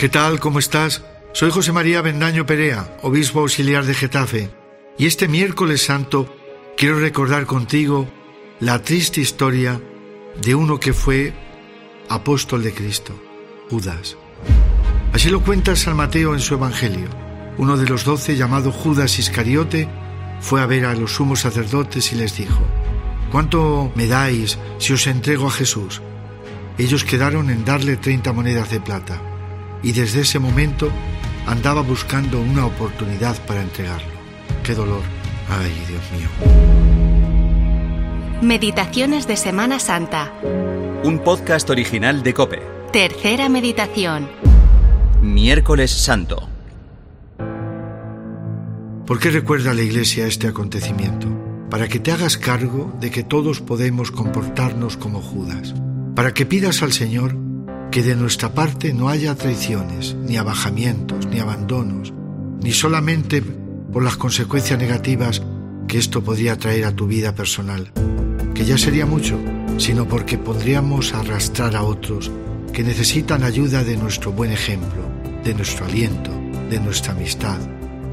¿Qué tal? ¿Cómo estás? Soy José María Bendaño Perea, obispo auxiliar de Getafe, y este miércoles santo quiero recordar contigo la triste historia de uno que fue apóstol de Cristo, Judas. Así lo cuenta San Mateo en su Evangelio. Uno de los doce, llamado Judas Iscariote, fue a ver a los sumos sacerdotes y les dijo, ¿Cuánto me dais si os entrego a Jesús? Ellos quedaron en darle treinta monedas de plata, y desde ese momento andaba buscando una oportunidad para entregarlo. ¡Qué dolor! ¡Ay, Dios mío! Meditaciones de Semana Santa. Un podcast original de Cope. Tercera meditación. Miércoles Santo. ¿Por qué recuerda la Iglesia este acontecimiento? Para que te hagas cargo de que todos podemos comportarnos como Judas. Para que pidas al Señor que de nuestra parte no haya traiciones, ni abajamientos, ni abandonos, ni solamente por las consecuencias negativas que esto podría traer a tu vida personal, que ya sería mucho, sino porque podríamos arrastrar a otros que necesitan ayuda de nuestro buen ejemplo, de nuestro aliento, de nuestra amistad,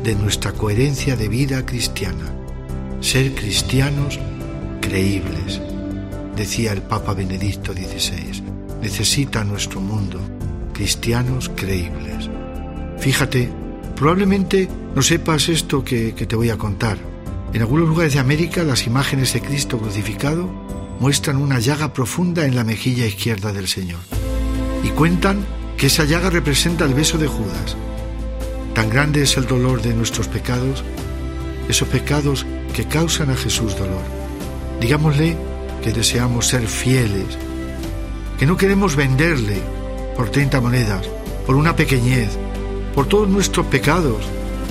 de nuestra coherencia de vida cristiana. Ser cristianos creíbles, decía el Papa Benedicto XVI. Necesita nuestro mundo cristianos creíbles. Fíjate, probablemente no sepas esto que, que te voy a contar. En algunos lugares de América las imágenes de Cristo crucificado muestran una llaga profunda en la mejilla izquierda del Señor. Y cuentan que esa llaga representa el beso de Judas. Tan grande es el dolor de nuestros pecados, esos pecados que causan a Jesús dolor. Digámosle que deseamos ser fieles, que no queremos venderle por 30 monedas, por una pequeñez, por todos nuestros pecados,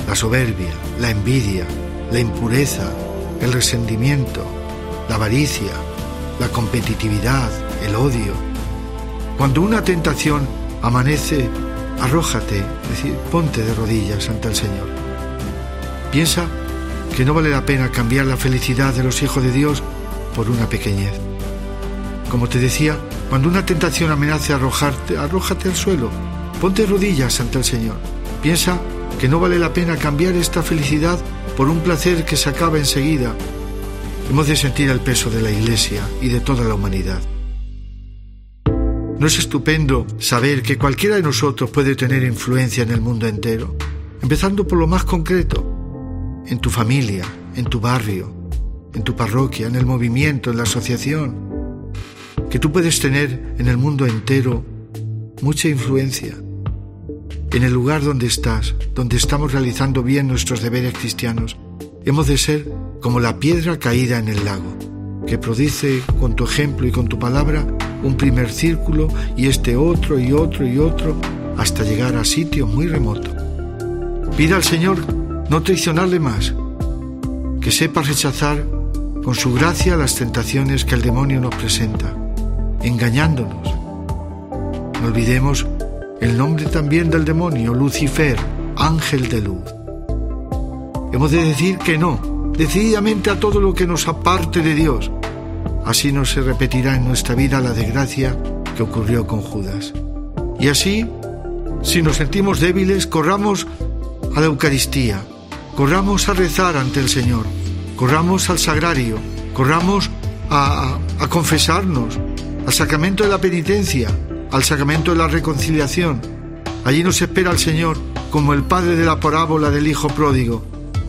la soberbia, la envidia, la impureza, el resentimiento, la avaricia, la competitividad, el odio. Cuando una tentación amanece, arrójate, decir, ponte de rodillas ante el Señor. Piensa que no vale la pena cambiar la felicidad de los hijos de Dios por una pequeñez. Como te decía, cuando una tentación amenace arrojarte, arrójate al suelo, ponte rodillas ante el Señor. Piensa que no vale la pena cambiar esta felicidad por un placer que se acaba enseguida. Hemos de sentir el peso de la Iglesia y de toda la humanidad. ¿No es estupendo saber que cualquiera de nosotros puede tener influencia en el mundo entero? Empezando por lo más concreto, en tu familia, en tu barrio, en tu parroquia, en el movimiento, en la asociación. Que tú puedes tener en el mundo entero mucha influencia. En el lugar donde estás, donde estamos realizando bien nuestros deberes cristianos, hemos de ser como la piedra caída en el lago, que produce con tu ejemplo y con tu palabra un primer círculo y este otro y otro y otro hasta llegar a sitio muy remoto. Pida al Señor no traicionarle más, que sepa rechazar con su gracia las tentaciones que el demonio nos presenta, engañándonos. No olvidemos el nombre también del demonio, Lucifer, ángel de luz. Hemos de decir que no, decididamente a todo lo que nos aparte de Dios. Así no se repetirá en nuestra vida la desgracia que ocurrió con Judas. Y así, si nos sentimos débiles, corramos a la Eucaristía, corramos a rezar ante el Señor, corramos al sagrario, corramos a, a, confesarnos, al sacramento de la penitencia, al sacramento de la reconciliación. Allí nos espera el Señor como el Padre de la parábola del Hijo pródigo,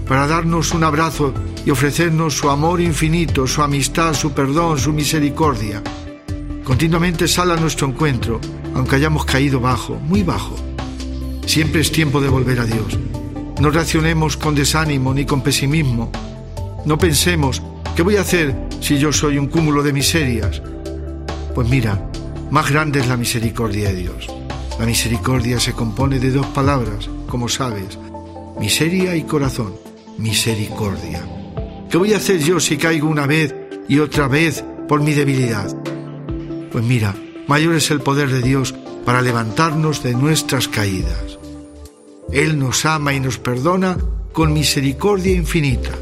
para darnos un abrazo y ofrecernos su amor infinito, su amistad, su perdón, su misericordia. Continuamente sale a nuestro encuentro, aunque hayamos caído bajo, muy bajo. Siempre es tiempo de volver a Dios. No reaccionemos con desánimo ni con pesimismo. No pensemos, ¿qué voy a hacer si yo soy un cúmulo de miserias? Pues mira, más grande es la misericordia de Dios. La misericordia se compone de dos palabras, como sabes, miseria y corazón. Misericordia. ¿Qué voy a hacer yo si caigo una vez y otra vez por mi debilidad? Pues mira, mayor es el poder de Dios para levantarnos de nuestras caídas. Él nos ama y nos perdona con misericordia infinita.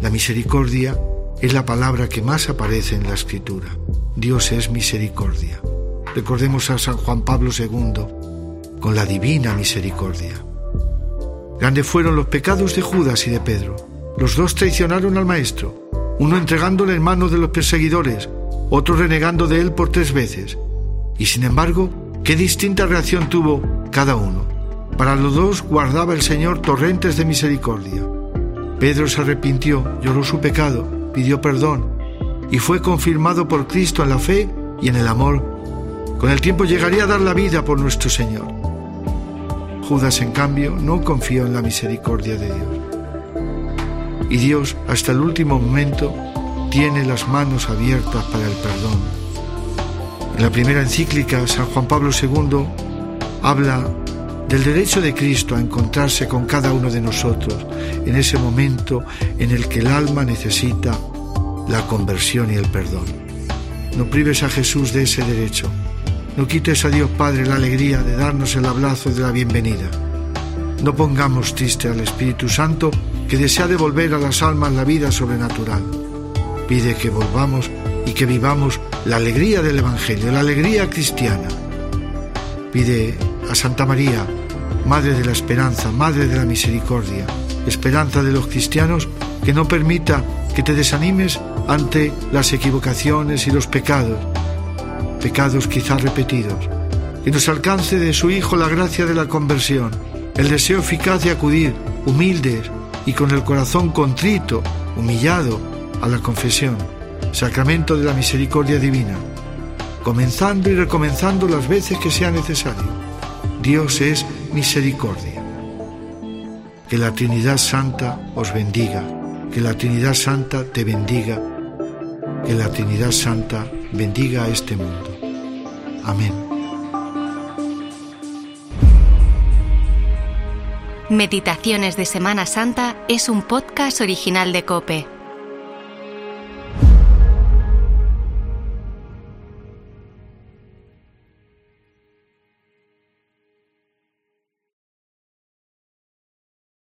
La misericordia es la palabra que más aparece en la escritura. Dios es misericordia. Recordemos a San Juan Pablo II con la divina misericordia. Grandes fueron los pecados de Judas y de Pedro. Los dos traicionaron al Maestro, uno entregándole en manos de los perseguidores, otro renegando de él por tres veces. Y sin embargo, qué distinta reacción tuvo cada uno. Para los dos guardaba el Señor torrentes de misericordia. Pedro se arrepintió, lloró su pecado, pidió perdón y fue confirmado por Cristo en la fe y en el amor. Con el tiempo llegaría a dar la vida por nuestro Señor. Judas, en cambio, no confió en la misericordia de Dios. Y Dios, hasta el último momento, tiene las manos abiertas para el perdón. En la primera encíclica, San Juan Pablo II habla del derecho de Cristo a encontrarse con cada uno de nosotros en ese momento en el que el alma necesita la conversión y el perdón. No prives a Jesús de ese derecho. No quites a Dios Padre la alegría de darnos el abrazo de la bienvenida. No pongamos triste al Espíritu Santo que desea devolver a las almas la vida sobrenatural pide que volvamos y que vivamos la alegría del Evangelio, la alegría cristiana. Pide a Santa María, Madre de la Esperanza, Madre de la Misericordia, esperanza de los cristianos, que no permita que te desanimes ante las equivocaciones y los pecados, pecados quizás repetidos, que nos alcance de su Hijo la gracia de la conversión, el deseo eficaz de acudir, humildes y con el corazón contrito, humillado, a la confesión, sacramento de la misericordia divina, comenzando y recomenzando las veces que sea necesario. Dios es misericordia. Que la Trinidad Santa os bendiga, que la Trinidad Santa te bendiga, que la Trinidad Santa bendiga a este mundo. Amén. Meditaciones de Semana Santa es un podcast original de Cope.